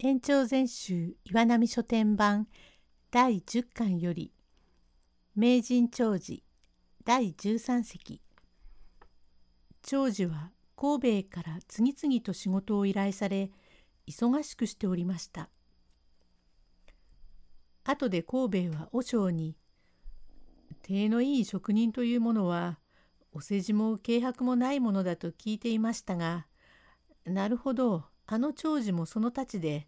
延長全集岩波書店版第10巻より名人長寿第13席。長寿は神戸から次々と仕事を依頼され忙しくしておりました。後で神戸は和尚に「手のいい職人というものはお世辞も軽薄もないものだと聞いていましたがなるほど。あの長寿もその太刀で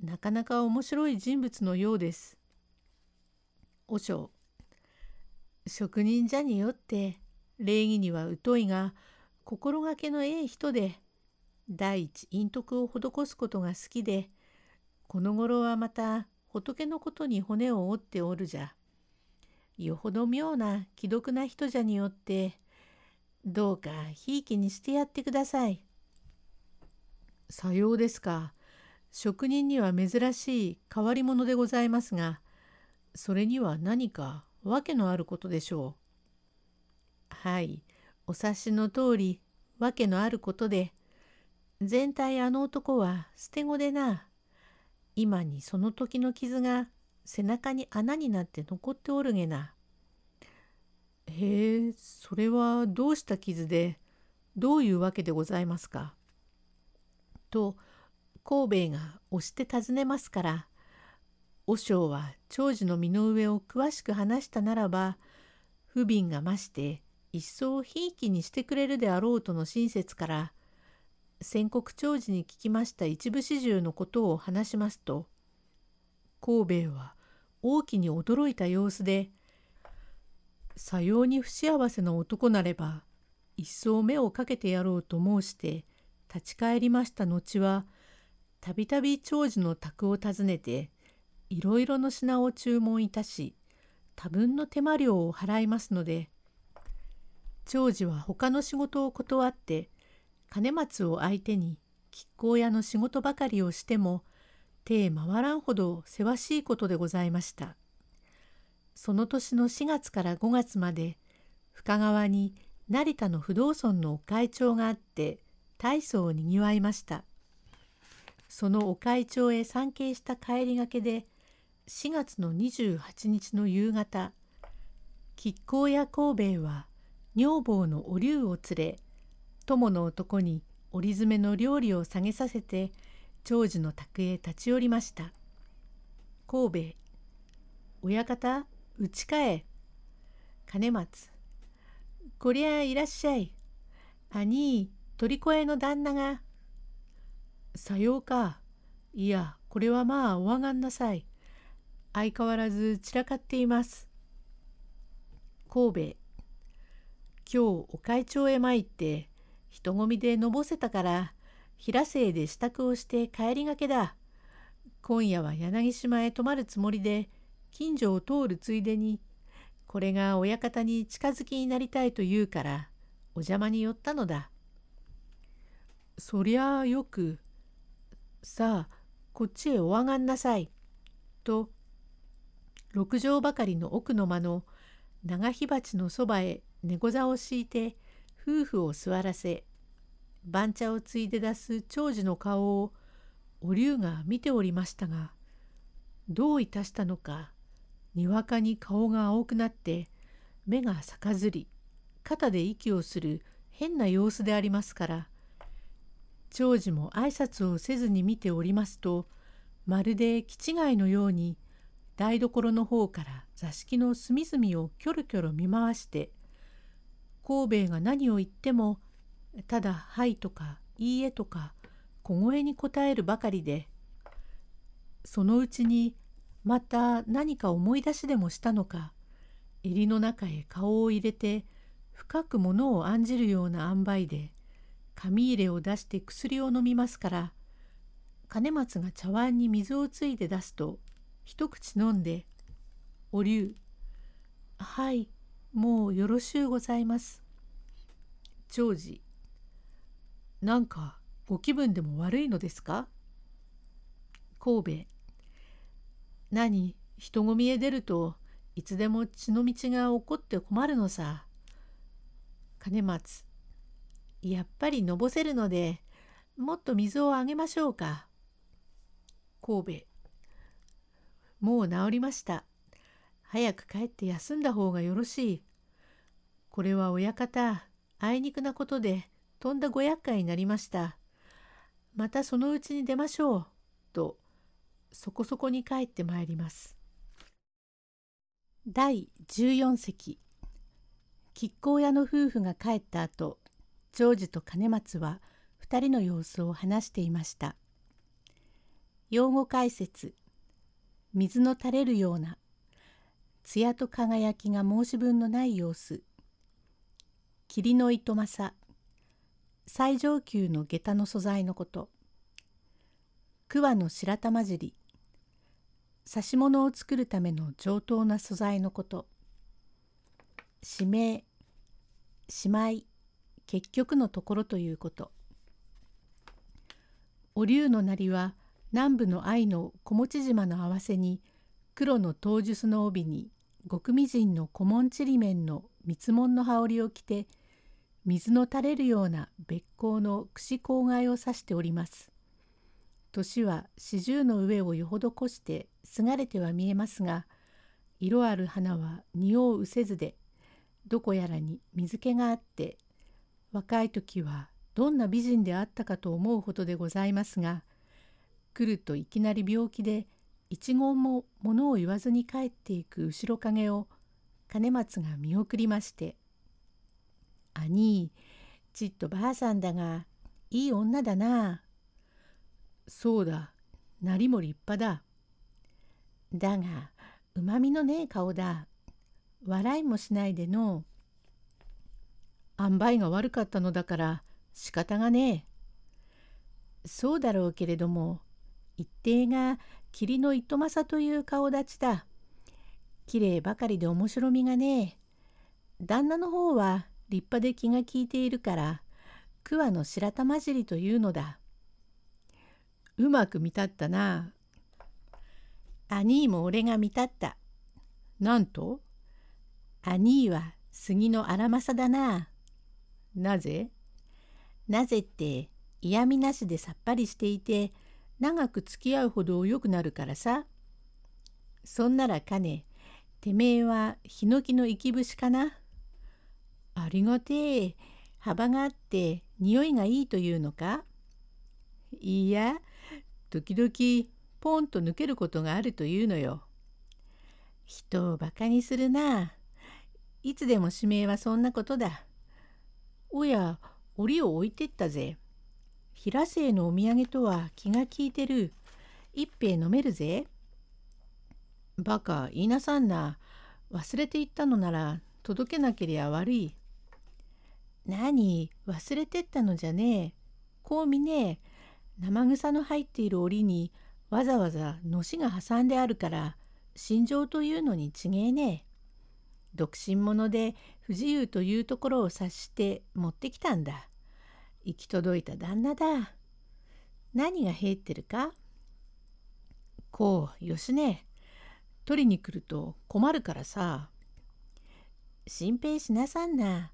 なかなか面白い人物のようです。和尚職人じゃによって礼儀には疎いが心がけのええ人で第一陰徳を施すことが好きでこの頃はまた仏のことに骨を折っておるじゃ。よほど妙な既読な人じゃによってどうかひいきにしてやってください。さようですか。職人には珍しい変わり者でございますが、それには何か訳のあることでしょう。はい、お察しの通り、訳のあることで、全体あの男は捨て子でな、今にその時の傷が背中に穴になって残っておるげな。へえ、それはどうした傷で、どういうわけでございますか？と神戸が押して尋ねますから和尚は長寿の身の上を詳しく話したならば不憫が増して一層ひいきにしてくれるであろうとの親切から宣告長寿に聞きました一部始終のことを話しますと神戸は大きに驚いた様子で「さように不幸せな男なれば一層目をかけてやろうと申して立ち返りました後はたびたび長寿の宅を訪ねていろいろの品を注文いたし多分の手間料を払いますので長寿は他の仕事を断って金松を相手に亀甲屋の仕事ばかりをしても手回らんほどせわしいことでございました。その年の4月から5月まで深川に成田の不動尊の会長があって大層にぎわいました。そのお会長へ参詣した帰りがけで4月の28日の夕方亀甲屋神戸は女房のお龍を連れ友の男に折り詰めの料理を下げさせて長寿の宅へ立ち寄りました。神戸親方うちかえ金松こりゃいらっしゃい兄鳥越の旦那が。さようか。いや、これはまあお上がんなさい。相変わらず散らかっています。神戸。今日お会長へ参って人混みでのぼせたから平生で支度をして帰りがけだ。今夜は柳島へ泊まるつもりで近所を通るついでにこれが親方に近づきになりたいと言うからお邪魔に寄ったのだ。そりゃあよく。さあ、こっちへお上がんなさい。と、六畳ばかりの奥の間の長火鉢のそばへ猫座を敷いて夫婦を座らせ、番茶をついで出す長寿の顔をお龍が見ておりましたが、どういたしたのか、にわかに顔が青くなって、目が逆ずり、肩で息をする変な様子でありますから、長寿も挨拶をせずに見ておりますとまるで気違いのように台所の方から座敷の隅々をキョロキョロ見回して神戸が何を言ってもただ「はい」とか「いいえ」とか小声に答えるばかりでそのうちにまた何か思い出しでもしたのか襟の中へ顔を入れて深くものを案じるような塩梅で紙入れを出して薬を飲みますから金松が茶碗に水をついて出すと一口飲んで「お龍はいもうよろしゅうございます」長寿なんかご気分でも悪いのですか？神戸何人混みへ出るといつでも血の道が起こって困るのさ。金松やっぱりのぼせるのでもっと水をあげましょうか。神戸もう治りました。早く帰って休んだ方がよろしい。これは親方、あいにくなことでとんだご厄介になりました。またそのうちに出ましょう。と、そこそこに帰ってまいります。第14席亀甲屋の夫婦が帰った後長寿と兼松は2人の様子を話していました。用語解説水の垂れるような艶と輝きが申し分のない様子。霧の糸政最上級の下駄の素材のこと。桑の白玉尻指物を作るための上等な素材のこと。指名しまい結局のところということお龍のなりは南部の愛の小持島の合わせに黒の当術の帯に極味人の古文ちりめんの蜜門の羽織を着て水の垂れるような別光の櫛郊外を指しております。年は四十の上をよほど越してすがれては見えますが色ある花は匂ううせずでどこやらに水気があって若い時はどんな美人であったかと思うほどでございますが来るといきなり病気で一言も物を言わずに帰っていく後ろ影を金松が見送りまして「兄ちっとばあさんだがいい女だな」そうだ、なりも立派だ。だが、うまみのねえ顔だ。笑いもしないでの。塩梅が悪かったのだから仕方がねえ。そうだろうけれども、一定が霧の糸政という顔立ちだ。きれいばかりで面白みがねえ。旦那の方は立派で気が利いているから、桑の白玉尻というのだ。うまく見たったな。兄も俺が見たった。なんと兄は杉の荒政だな。なぜ？なぜって嫌味なしでさっぱりしていて長く付き合うほど良くなるからさ。そんならかね、てめえはヒノキの生き節かな。ありがてえ、幅があって匂いがいいというのかいや、時々ポンと抜けることがあるというのよ。人をバカにするな。いつでも指名はそんなことだ。おや、檻を置いてったぜ。平生のお土産とは気が利いてる。一杯飲めるぜ。バカ言いなさんな。忘れていったのなら届けなけりゃ悪い。何忘れてったのじゃねえ。こう見ねえ。生草の入っている檻にわざわざのしが挟んであるから心情というのに違えねえ。独身者で不自由というところを察して持ってきたんだ。行き届いた旦那だ。何が入ってるか？こうよしね取りに来ると困るからさ。心配しなさんな。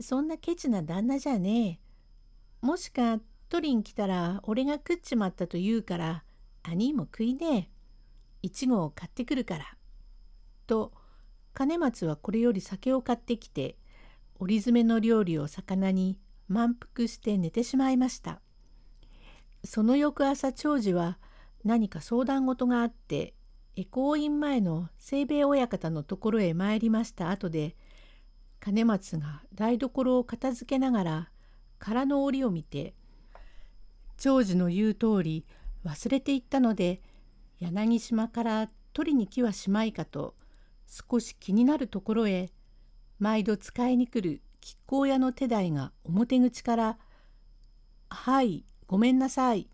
そんなケチな旦那じゃねえ。もしか取りに来たら俺が食っちまったと言うから兄も食いねえ。いちごを買ってくるから。と金松はこれより酒を買ってきて折り詰めの料理を魚に満腹して寝てしまいました。その翌朝長次は何か相談事があって恵光院前の清兵衛親方のところへ参りました後で金松が台所を片付けながら空の折を見て長寿の言う通り忘れていったので柳島から取りに来はしまいかと少し気になるところへ毎度使いに来る亀甲屋の手代が表口から「はいごめんなさい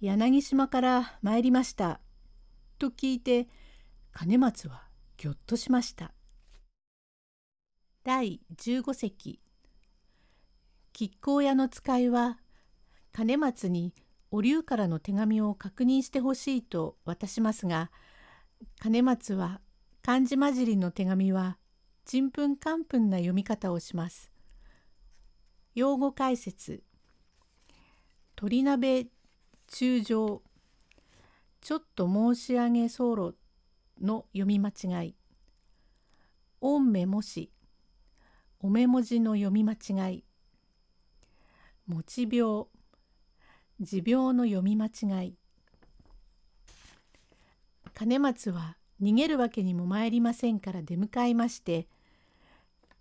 柳島から参りました」と聞いて金松はぎょっとしました。第15席亀甲屋の使いは金松にお龍からの手紙を確認してほしいと渡しますが金松は漢字交じりの手紙はちんぷんかんぷんな読み方をします。用語解説鳥鍋中将ちょっと申し上げ候の読み間違い。おんめもし、おめ文字の読み間違い。持ち病、持病の読み間違い。金松は逃げるわけにも参りませんから出迎えまして、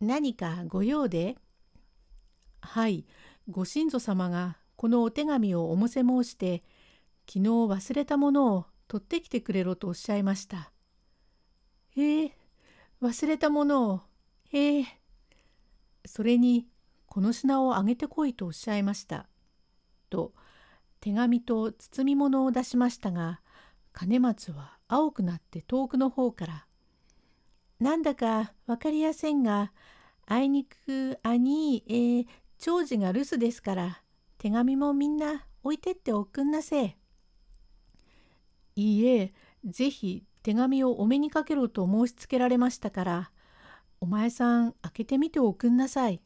何かご用で？はい、ご親祖様がこのお手紙をおもせ申して、昨日忘れたものを取ってきてくれろとおっしゃいました。へえ、忘れたものを、へえ。それに、この品をあげてこいとおっしゃいました。と、手紙と包み物を出しましたが、金松は青くなって遠くの方から、なんだか分かりやせんが、あいにく兄、えー、長次が留守ですから、手紙もみんな置いてっておくんなせいいえ、ぜひ手紙をお目にかけろと申しつけられましたから、お前さん開けてみておくんなさい。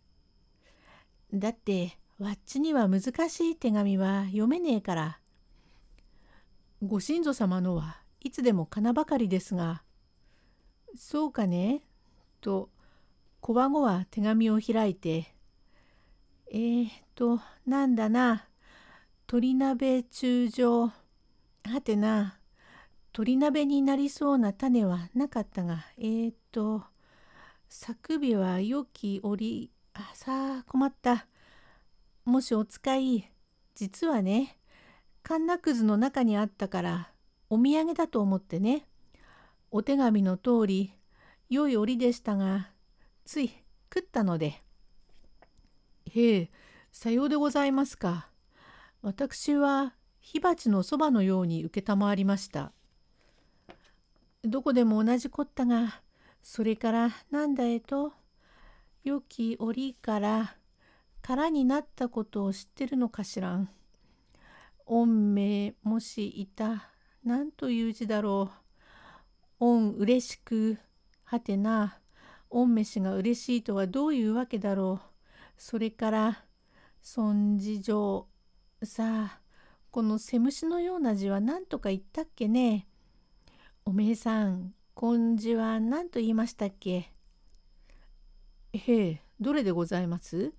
だって、わっちには難しい手紙は読めねえから。ご親祖様のはいつでもかなばかりですが、そうかねと、小孫は手紙を開いて、えー、っと、なんだな、鳥鍋中将、はてな、鳥鍋になりそうな種はなかったが、えー、っと、作日は良き折、あ、さあ困った。もしお使い、実はね、カンナくずの中にあったからお土産だと思ってね。お手紙の通り良い折でしたがつい食ったので。へえさようでございますか。私は火鉢のそばのように承りました。どこでも同じこったがそれからなんだえと良き折から空になったことを知ってるのかしらん。御命もしいた何という字だろう。御嬉しくはてな御飯が嬉しいとはどういうわけだろう。それから尊事上さあこのセムシのような字は何とか言ったっけねおめえさん根字は何と言いましたっけへえどれでございます？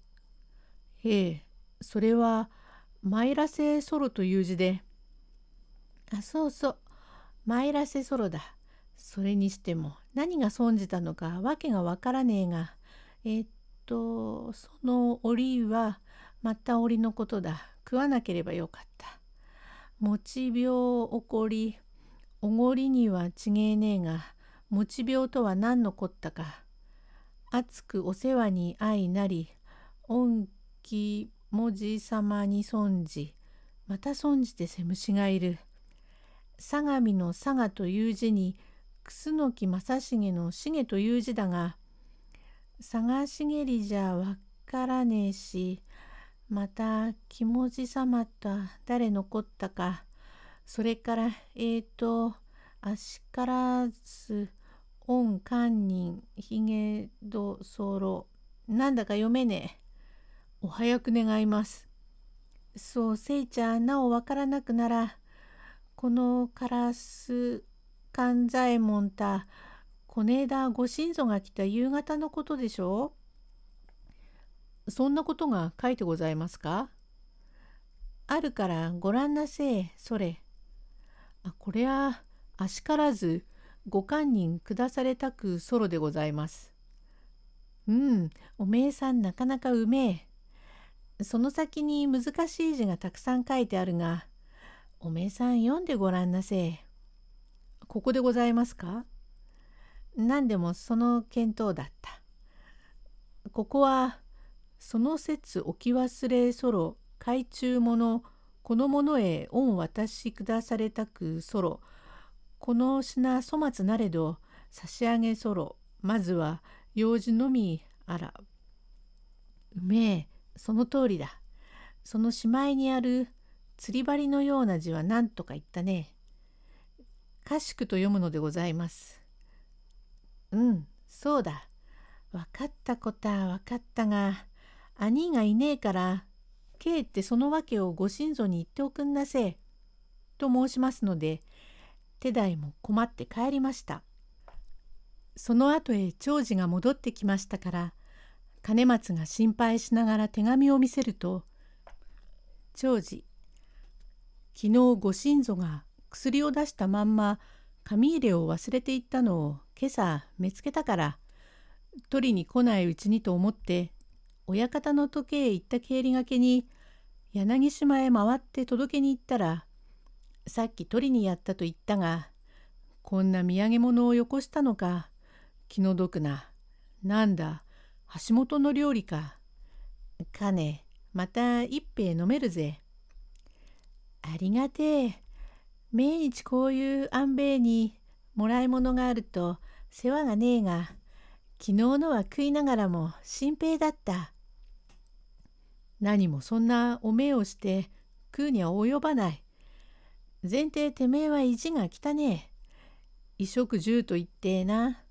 へえそれはマイラセソロという字で。あ、そうそう。マイラセソロだ。それにしても何が損じたのかわけがわからねえが。えー、っと、その折はまた折のことだ。食わなければよかった。持ち病起こり、おごりにはちげえねえが、持ち病とは何のこったか。熱くお世話に相なり、恩気文字様に損じ、また損じてせむしがいる。相模の佐賀という字に、楠木正成の重という字だが、探しげりじゃわからねえし、また気文字様と誰残ったか、それからえーと、あしからず、恩堪忍、ひげどそろ、なんだか読めねえ。お早く願います。そう、せいちゃん、なおわからなくなら、このカラス勘左衛門た、こねえだご親祖が来た夕方のことでしょう？そんなことが書いてございますか？あるからご覧なせえ、それ。あ、これは、あしからず、ご堪忍下されたくソロでございます。うん、おめえさんなかなかうめえ。その先に難しい字がたくさん書いてあるが、おめえさん読んでごらんなせここでございますか？何でもその見当だった。ここは、その説置き忘れそろ海中者この者へ恩渡し下されたくそろこの品粗末なれど差し上げそろまずは用事のみあら。うめえその通りだ。そのしまいにある釣り針のような字は何とか言ったね。かしくと読むのでございます。うん、そうだ。分かったことは分かったが、兄がいねえから、K ってその訳をご親祖に言っておくんなせえ。と申しますので、手代も困って帰りました。その後へ長次が戻ってきましたから金松が心配しながら手紙を見せると「長次昨日ご親族が薬を出したまんま紙入れを忘れていったのを今朝見つけたから取りに来ないうちにと思って親方の時計へ行った帰りがけに柳島へ回って届けに行ったらさっき取りにやったと言ったがこんな土産物をよこしたのか気の毒な。なんだ橋本の料理か。かねまた一杯飲めるぜ。ありがてえ。毎日こういう安兵衛にもらい物があると世話がねえが昨日のは食いながらも心平だった。何もそんなおめえをして食うには及ばない。前提てめえは意地が汚ねえ。衣食住と言ってな。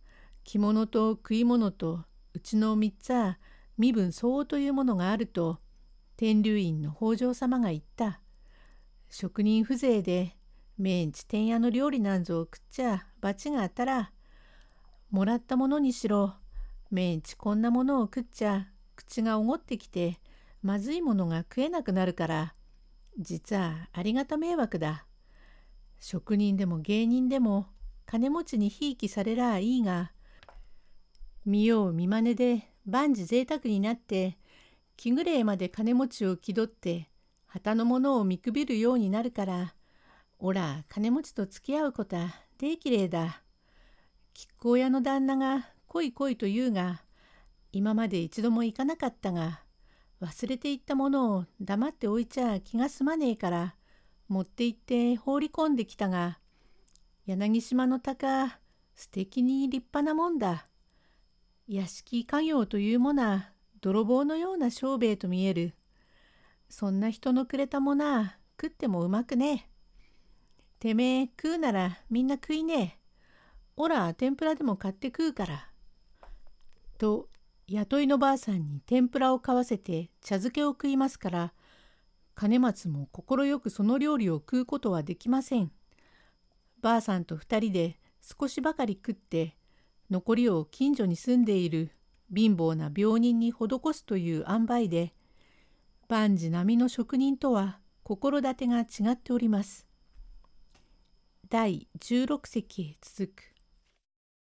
着物と食い物とうちの三つは身分相応というものがあると天竜院の北条様が言った。職人風情で毎日天屋の料理なんぞを食っちゃ罰があったらもらったものにしろ毎日こんなものを食っちゃ口がおごってきてまずいものが食えなくなるから実はありがた迷惑だ。職人でも芸人でも金持ちにひいきされらあいいが見よう見まねで万事贅沢になって気ぐれいまで金持ちを気取って旗のものを見くびるようになるからおら金持ちと付き合うことはできれいだ。亀甲屋の旦那が来い来いと言うが今まで一度も行かなかったが忘れていったものを黙っておいちゃ気が済まねえから持って行って放り込んできたが柳島の鷹素敵に立派なもんだ。屋敷家業というものは泥棒のような商兵衛と見える。そんな人のくれたものは食ってもうまくね。てめえ食うならみんな食いねえ。おら天ぷらでも買って食うから。と雇いのばあさんに天ぷらを買わせて茶漬けを食いますから金松も快くその料理を食うことはできません。ばあさんと二人で少しばかり食って残りを近所に住んでいる貧乏な病人に施すという塩梅で万事並みの職人とは心立てが違っております。第16席へ続く